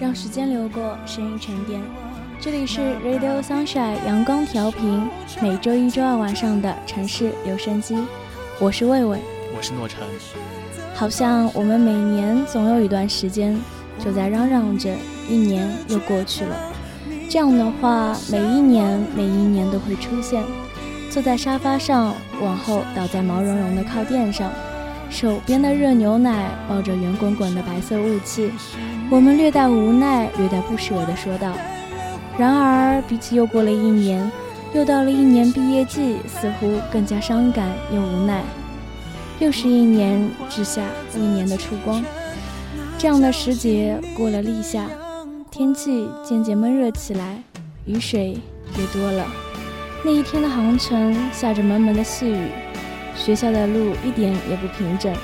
让时间流过，声音沉淀。这里是 Radio Sunshine 阳光调频，每周一、周二晚上的城市留声机。我是魏魏，我是诺晨。好像我们每年总有一段时间，就在嚷嚷着一年又过去了。这样的话，每一年、每一年都会出现。坐在沙发上，往后倒在毛茸茸的靠垫上，手边的热牛奶抱着圆滚滚的白色雾气，我们略带无奈、略带不舍地说道。然而，比起又过了一年，又到了一年毕业季，似乎更加伤感又无奈。又是一年之下一年的初光，这样的时节过了立夏，天气渐渐闷热起来，雨水也多了。那一天的航程下着蒙蒙的细雨，学校的路一点也不平整，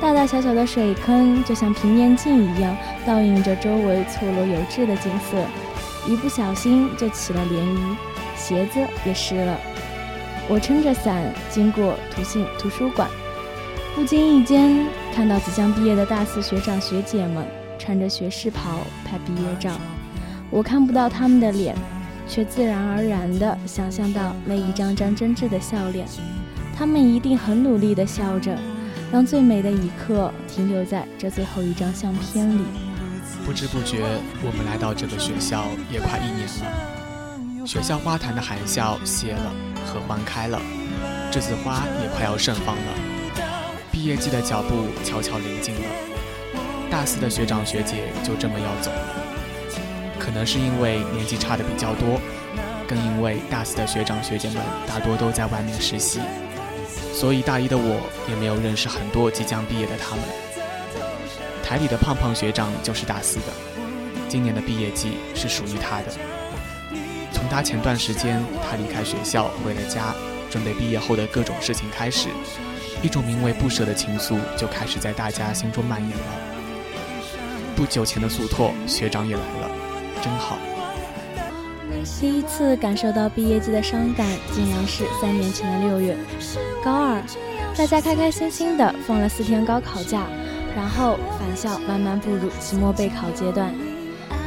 大大小小的水坑就像平面镜一样，倒映着周围错落有致的景色。一不小心就起了涟漪，鞋子也湿了。我撑着伞经过图信图书馆，不经意间看到即将毕业的大四学长学姐们穿着学士袍拍毕业照。我看不到他们的脸，却自然而然地想象到那一张张真挚的笑脸。他们一定很努力地笑着，让最美的一刻停留在这最后一张相片里。不知不觉，我们来到这个学校也快一年了。学校花坛的含笑谢了，合欢开了，栀子花也快要盛放了。毕业季的脚步悄悄临近了，大四的学长学姐就这么要走了。可能是因为年纪差的比较多，更因为大四的学长学姐们大多都在外面实习，所以大一的我也没有认识很多即将毕业的他们。台里的胖胖学长就是大四的，今年的毕业季是属于他的。从他前段时间他离开学校回了家，准备毕业后的各种事情开始，一种名为不舍的情愫就开始在大家心中蔓延了。不久前的速拓学长也来了，真好。第一次感受到毕业季的伤感，竟然是三年前的六月，高二，大家开开心心的放了四天高考假。然后返校，慢慢步入期末备考阶段。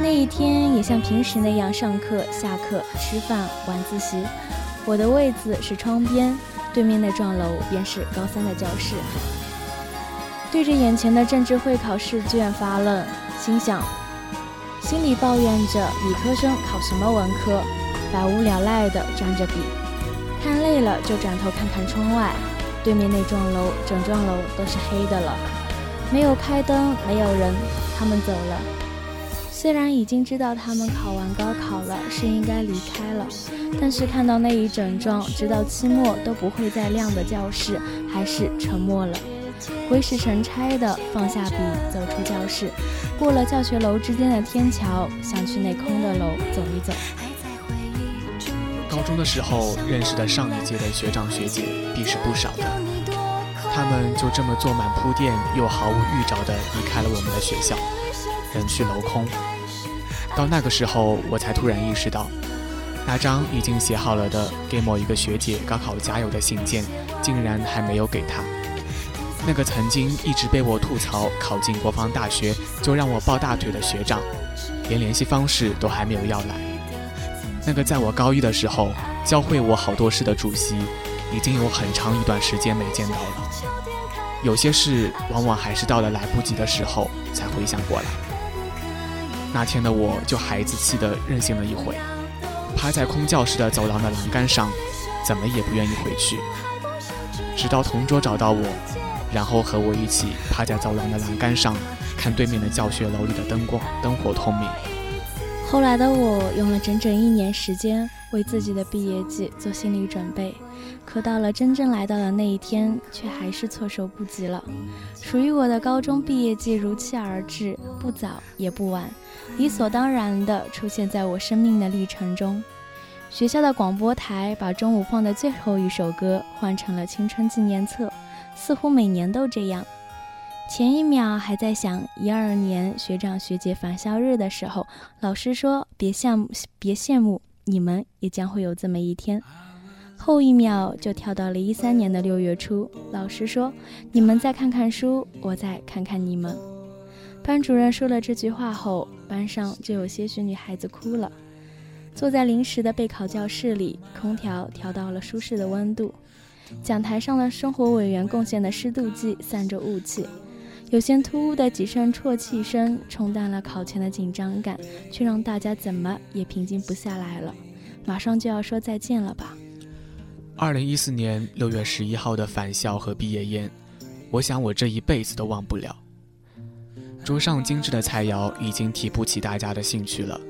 那一天也像平时那样上课、下课、吃饭、晚自习。我的位子是窗边，对面那幢楼便是高三的教室。对着眼前的政治会考试卷发愣，心想，心里抱怨着理科生考什么文科，百无聊赖地装着笔，看累了就转头看看窗外，对面那幢楼，整幢楼都是黑的了。没有开灯，没有人，他们走了。虽然已经知道他们考完高考了，是应该离开了，但是看到那一整幢直到期末都不会再亮的教室，还是沉默了。鬼使神差的放下笔，走出教室，过了教学楼之间的天桥，想去那空的楼走一走。高中的时候认识的上一届的学长学姐，必是不少的。他们就这么做满铺垫，又毫无预兆地离开了我们的学校，人去楼空。到那个时候，我才突然意识到，那张已经写好了的给某一个学姐高考加油的信件，竟然还没有给她。那个曾经一直被我吐槽考进国防大学就让我抱大腿的学长，连联系方式都还没有要来。那个在我高一的时候教会我好多事的主席。已经有很长一段时间没见到了，有些事往往还是到了来不及的时候才回想过来。那天的我就孩子气的任性了一回，趴在空教室的走廊的栏杆上，怎么也不愿意回去。直到同桌找到我，然后和我一起趴在走廊的栏杆上，看对面的教学楼里的灯光灯火通明。后来的我用了整整一年时间为自己的毕业季做心理准备。可到了真正来到的那一天，却还是措手不及了。属于我的高中毕业季如期而至，不早也不晚，理所当然地出现在我生命的历程中。学校的广播台把中午放的最后一首歌换成了《青春纪念册》，似乎每年都这样。前一秒还在想一二年学长学姐返校日的时候，老师说别羡慕，别羡慕，你们也将会有这么一天。后一秒就跳到了一三年的六月初，老师说：“你们再看看书，我再看看你们。”班主任说了这句话后，班上就有些许女孩子哭了。坐在临时的备考教室里，空调调到了舒适的温度。讲台上的生活委员贡献的湿度计散着雾气，有些突兀的几声啜泣声冲淡了考前的紧张感，却让大家怎么也平静不下来了。马上就要说再见了吧？二零一四年六月十一号的返校和毕业宴，我想我这一辈子都忘不了。桌上精致的菜肴已经提不起大家的兴趣了，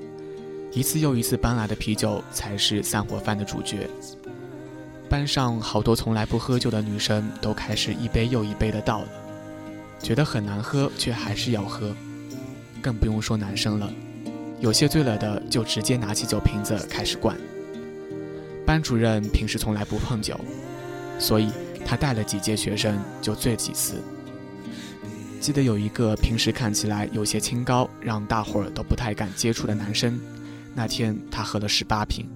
一次又一次搬来的啤酒才是散伙饭的主角。班上好多从来不喝酒的女生都开始一杯又一杯的倒了，觉得很难喝却还是要喝，更不用说男生了，有些醉了的就直接拿起酒瓶子开始灌。班主任平时从来不碰酒，所以他带了几届学生就醉几次。记得有一个平时看起来有些清高，让大伙儿都不太敢接触的男生，那天他喝了十八瓶。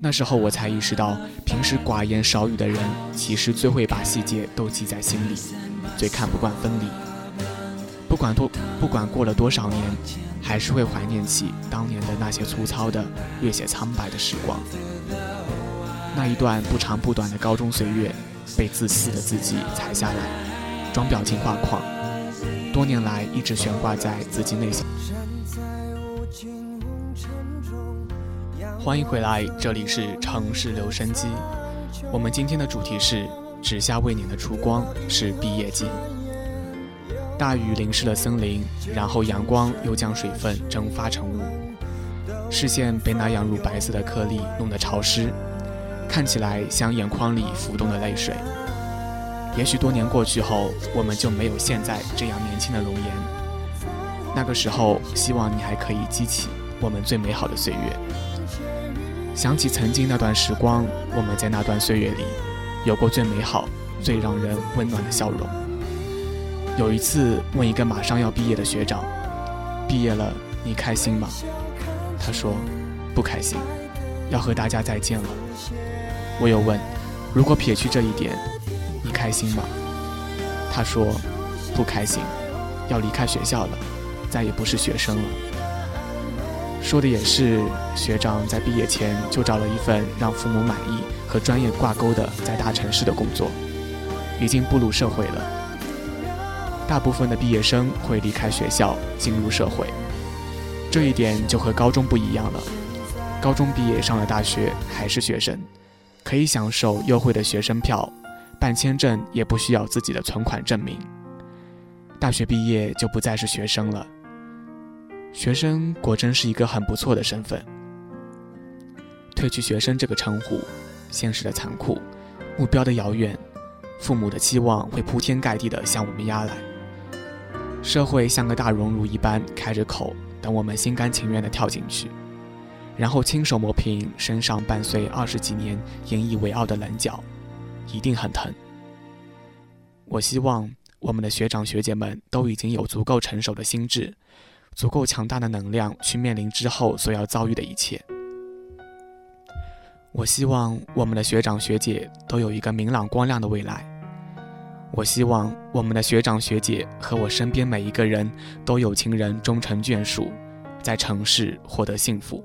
那时候我才意识到，平时寡言少语的人，其实最会把细节都记在心里，最看不惯分离。不管多，不管过了多少年，还是会怀念起当年的那些粗糙的、略显苍白的时光。那一段不长不短的高中岁月，被自私的自己踩下来，装表情画框，多年来一直悬挂在自己内心。欢迎回来，这里是城市留声机。我们今天的主题是“指下未碾的烛光”，是毕业季。大雨淋湿了森林，然后阳光又将水分蒸发成雾，视线被那样乳白色的颗粒弄得潮湿，看起来像眼眶里浮动的泪水。也许多年过去后，我们就没有现在这样年轻的容颜。那个时候，希望你还可以激起我们最美好的岁月。想起曾经那段时光，我们在那段岁月里，有过最美好、最让人温暖的笑容。有一次问一个马上要毕业的学长：“毕业了，你开心吗？”他说：“不开心，要和大家再见了。”我又问：“如果撇去这一点，你开心吗？”他说：“不开心，要离开学校了，再也不是学生了。”说的也是，学长在毕业前就找了一份让父母满意和专业挂钩的在大城市的工作，已经步入社会了。大部分的毕业生会离开学校进入社会，这一点就和高中不一样了。高中毕业上了大学还是学生，可以享受优惠的学生票，办签证也不需要自己的存款证明。大学毕业就不再是学生了。学生果真是一个很不错的身份。褪去学生这个称呼，现实的残酷，目标的遥远，父母的期望会铺天盖地地向我们压来。社会像个大熔炉一般开着口，等我们心甘情愿地跳进去，然后亲手磨平身上伴随二十几年引以为傲的棱角，一定很疼。我希望我们的学长学姐们都已经有足够成熟的心智。足够强大的能量去面临之后所要遭遇的一切。我希望我们的学长学姐都有一个明朗光亮的未来。我希望我们的学长学姐和我身边每一个人都有情人终成眷属，在城市获得幸福。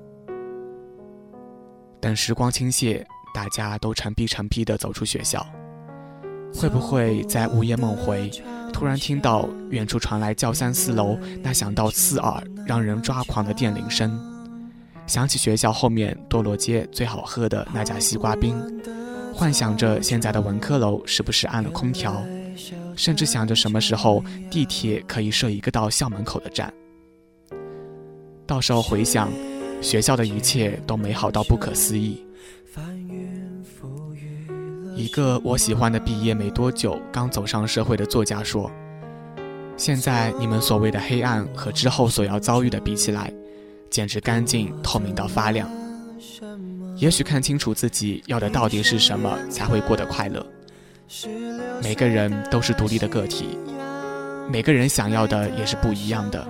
等时光倾泻，大家都成批成批地走出学校，会不会在午夜梦回？突然听到远处传来教三四楼那响到刺耳、让人抓狂的电铃声，想起学校后面堕落街最好喝的那家西瓜冰，幻想着现在的文科楼是不是安了空调，甚至想着什么时候地铁可以设一个到校门口的站。到时候回想，学校的一切都美好到不可思议。一个我喜欢的毕业没多久、刚走上社会的作家说：“现在你们所谓的黑暗和之后所要遭遇的比起来，简直干净透明到发亮。也许看清楚自己要的到底是什么，才会过得快乐。每个人都是独立的个体，每个人想要的也是不一样的。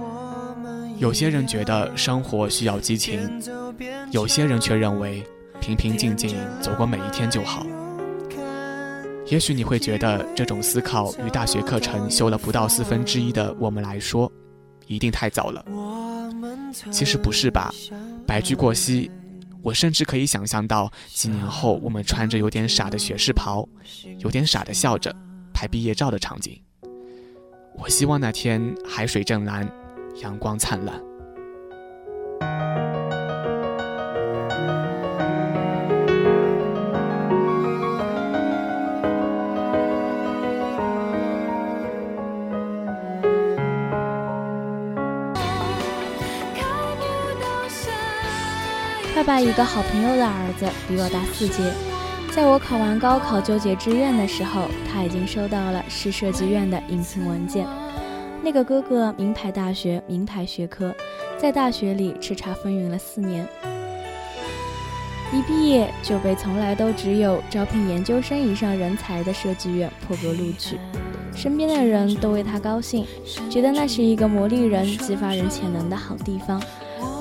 有些人觉得生活需要激情，有些人却认为平平静静走过每一天就好。”也许你会觉得这种思考与大学课程修了不到四分之一的我们来说一定太早了。其实不是吧？白驹过隙，我甚至可以想象到几年后我们穿着有点傻的学士袍，有点傻的笑着拍毕业照的场景。我希望那天海水正蓝，阳光灿烂。他一个好朋友的儿子比我大四届，在我考完高考纠结志愿的时候，他已经收到了市设计院的应聘文件。那个哥哥名牌大学名牌学科，在大学里叱咤风云了四年，一毕业就被从来都只有招聘研究生以上人才的设计院破格录取，身边的人都为他高兴，觉得那是一个磨砺人、激发人潜能的好地方。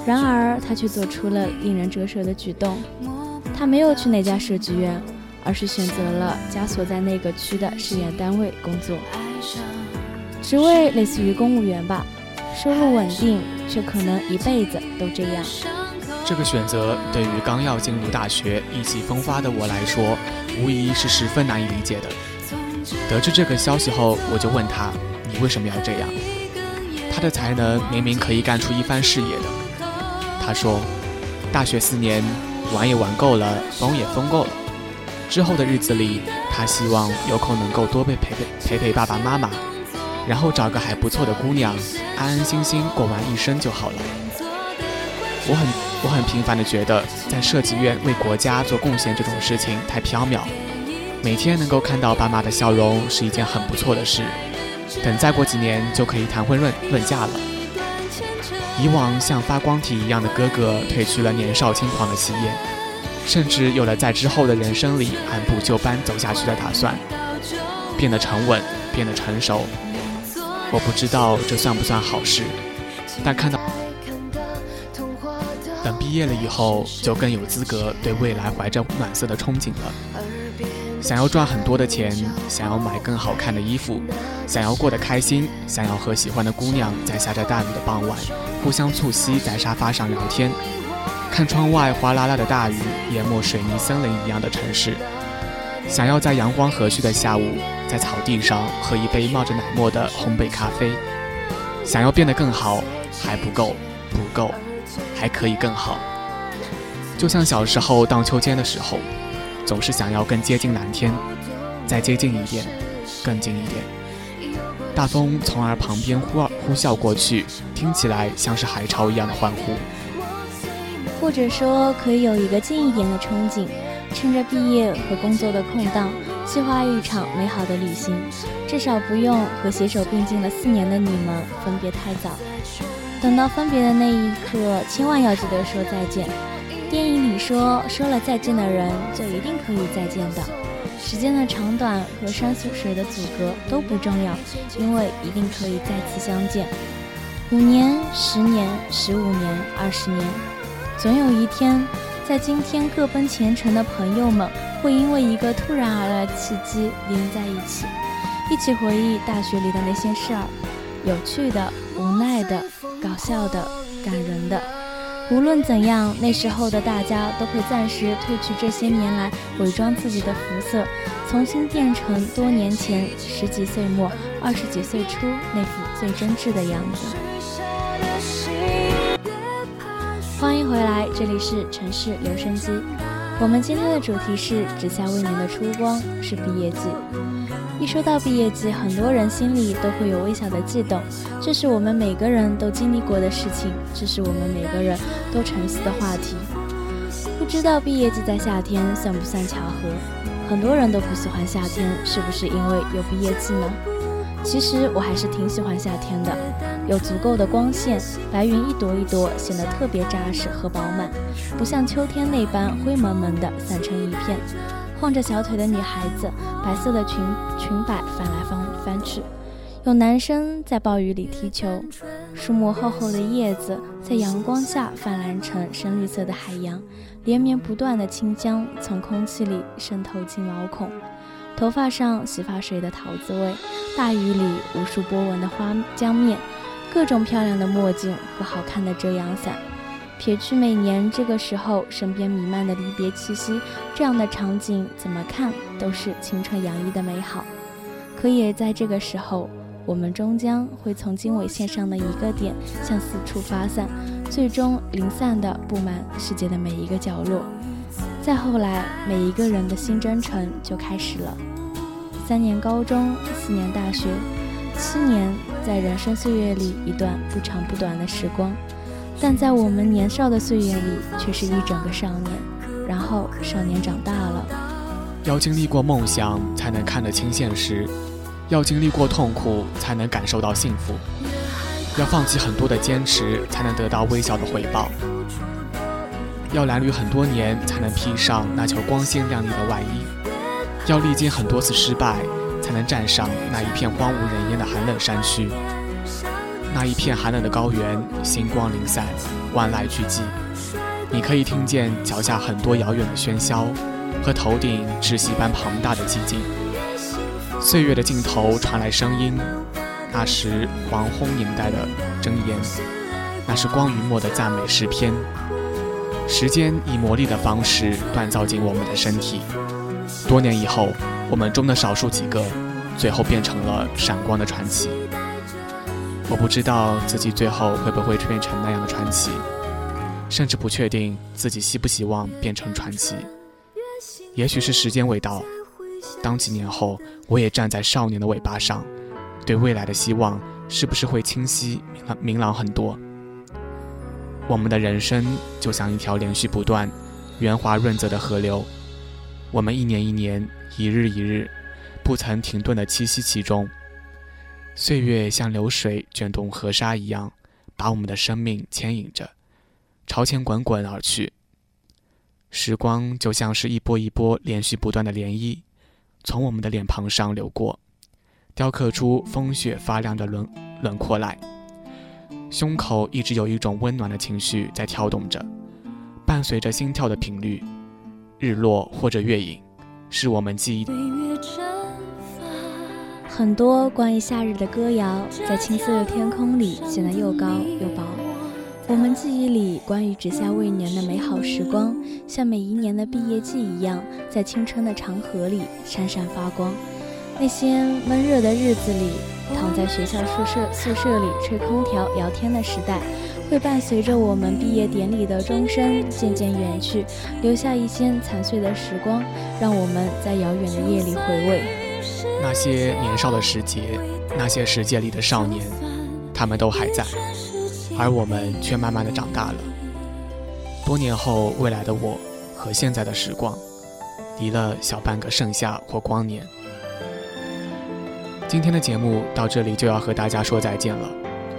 然而，他却做出了令人折舌的举动。他没有去那家设计院，而是选择了家所在那个区的事业单位工作，职位类似于公务员吧，收入稳定，却可能一辈子都这样。这个选择对于刚要进入大学、意气风发的我来说，无疑是十分难以理解的。得知这个消息后，我就问他：“你为什么要这样？”他的才能明明可以干出一番事业的。他说：“大学四年，玩也玩够了，疯也疯够了。之后的日子里，他希望有空能够多陪陪陪陪爸爸妈妈，然后找个还不错的姑娘，安安心心过完一生就好了。”我很我很平凡的觉得，在设计院为国家做贡献这种事情太缥缈，每天能够看到爸妈的笑容是一件很不错的事。等再过几年，就可以谈婚论论嫁了。以往像发光体一样的哥哥褪去了年少轻狂的气焰，甚至有了在之后的人生里按部就班走下去的打算，变得沉稳，变得成熟。我不知道这算不算好事，但看到等毕业了以后，就更有资格对未来怀着暖色的憧憬了。想要赚很多的钱，想要买更好看的衣服，想要过得开心，想要和喜欢的姑娘在下着大雨的傍晚互相促膝在沙发上聊天，看窗外哗啦啦的大雨淹没水泥森林一样的城市，想要在阳光和煦的下午在草地上喝一杯冒着奶沫的烘焙咖啡，想要变得更好，还不够，不够，还可以更好。就像小时候荡秋千的时候。总是想要更接近蓝天，再接近一点，更近一点。大风从耳旁边呼呼啸过去，听起来像是海潮一样的欢呼。或者说，可以有一个近一点的憧憬，趁着毕业和工作的空档，计划一场美好的旅行。至少不用和携手并进了四年的你们分别太早。等到分别的那一刻，千万要记得说再见。电影里说，说了再见的人就一定可以再见的。时间的长短和山水的阻隔都不重要，因为一定可以再次相见。五年、十年、十五年、二十年，总有一天，在今天各奔前程的朋友们，会因为一个突然而来的契机连在一起，一起回忆大学里的那些事儿，有趣的、无奈的、搞笑的、感人的。无论怎样，那时候的大家都会暂时褪去这些年来伪装自己的肤色，重新变成多年前十几岁末、二十几岁初那副最真挚的样子。欢迎回来，这里是城市留声机。我们今天的主题是“只下未年的初光”，是毕业季。一说到毕业季，很多人心里都会有微小的悸动，这是我们每个人都经历过的事情，这是我们每个人都沉思的话题。不知道毕业季在夏天算不算巧合？很多人都不喜欢夏天，是不是因为有毕业季呢？其实我还是挺喜欢夏天的，有足够的光线，白云一朵一朵，显得特别扎实和饱满，不像秋天那般灰蒙蒙的散成一片。晃着小腿的女孩子，白色的裙裙摆翻来翻翻去，有男生在暴雨里踢球，树木厚厚的叶子在阳光下泛蓝成深绿色的海洋，连绵不断的清江从空气里渗透进毛孔，头发上洗发水的桃子味，大雨里无数波纹的花浆面，各种漂亮的墨镜和好看的遮阳伞。撇去每年这个时候身边弥漫的离别气息，这样的场景怎么看都是青春洋溢的美好。可也在这个时候，我们终将会从经纬线上的一个点向四处发散，最终零散的布满世界的每一个角落。再后来，每一个人的新征程就开始了。三年高中，四年大学，七年在人生岁月里一段不长不短的时光。但在我们年少的岁月里，却是一整个少年。然后少年长大了，要经历过梦想，才能看得清现实；要经历过痛苦，才能感受到幸福；要放弃很多的坚持，才能得到微小的回报；要褴褛很多年，才能披上那条光鲜亮丽的外衣；要历经很多次失败，才能站上那一片荒无人烟的寒冷山区。那一片寒冷的高原，星光零散，万籁俱寂。你可以听见脚下很多遥远的喧嚣，和头顶窒息般庞大的寂静。岁月的尽头传来声音，那是黄昏年代的箴言，那是光与墨的赞美诗篇。时间以魔力的方式锻造进我们的身体。多年以后，我们中的少数几个，最后变成了闪光的传奇。我不知道自己最后会不会变成那样的传奇，甚至不确定自己希不希望变成传奇。也许是时间未到，当几年后我也站在少年的尾巴上，对未来的希望是不是会清晰明朗明朗很多？我们的人生就像一条连续不断、圆滑润泽的河流，我们一年一年、一日一日，不曾停顿地栖息其中。岁月像流水卷动河沙一样，把我们的生命牵引着，朝前滚滚而去。时光就像是一波一波连续不断的涟漪，从我们的脸庞上流过，雕刻出风雪发亮的轮轮廓来。胸口一直有一种温暖的情绪在跳动着，伴随着心跳的频率。日落或者月影，是我们记忆。很多关于夏日的歌谣，在青色的天空里显得又高又薄。我们记忆里关于只下未年的美好时光，像每一年的毕业季一样，在青春的长河里闪闪发光。那些闷热的日子里，躺在学校宿舍宿舍里吹空调聊天的时代，会伴随着我们毕业典礼的钟声渐渐远去，留下一些残碎的时光，让我们在遥远的夜里回味。那些年少的时节，那些世界里的少年，他们都还在，而我们却慢慢的长大了。多年后，未来的我和现在的时光，离了小半个盛夏或光年。今天的节目到这里就要和大家说再见了，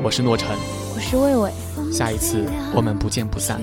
我是诺晨，我是魏魏，下一次我们不见不散。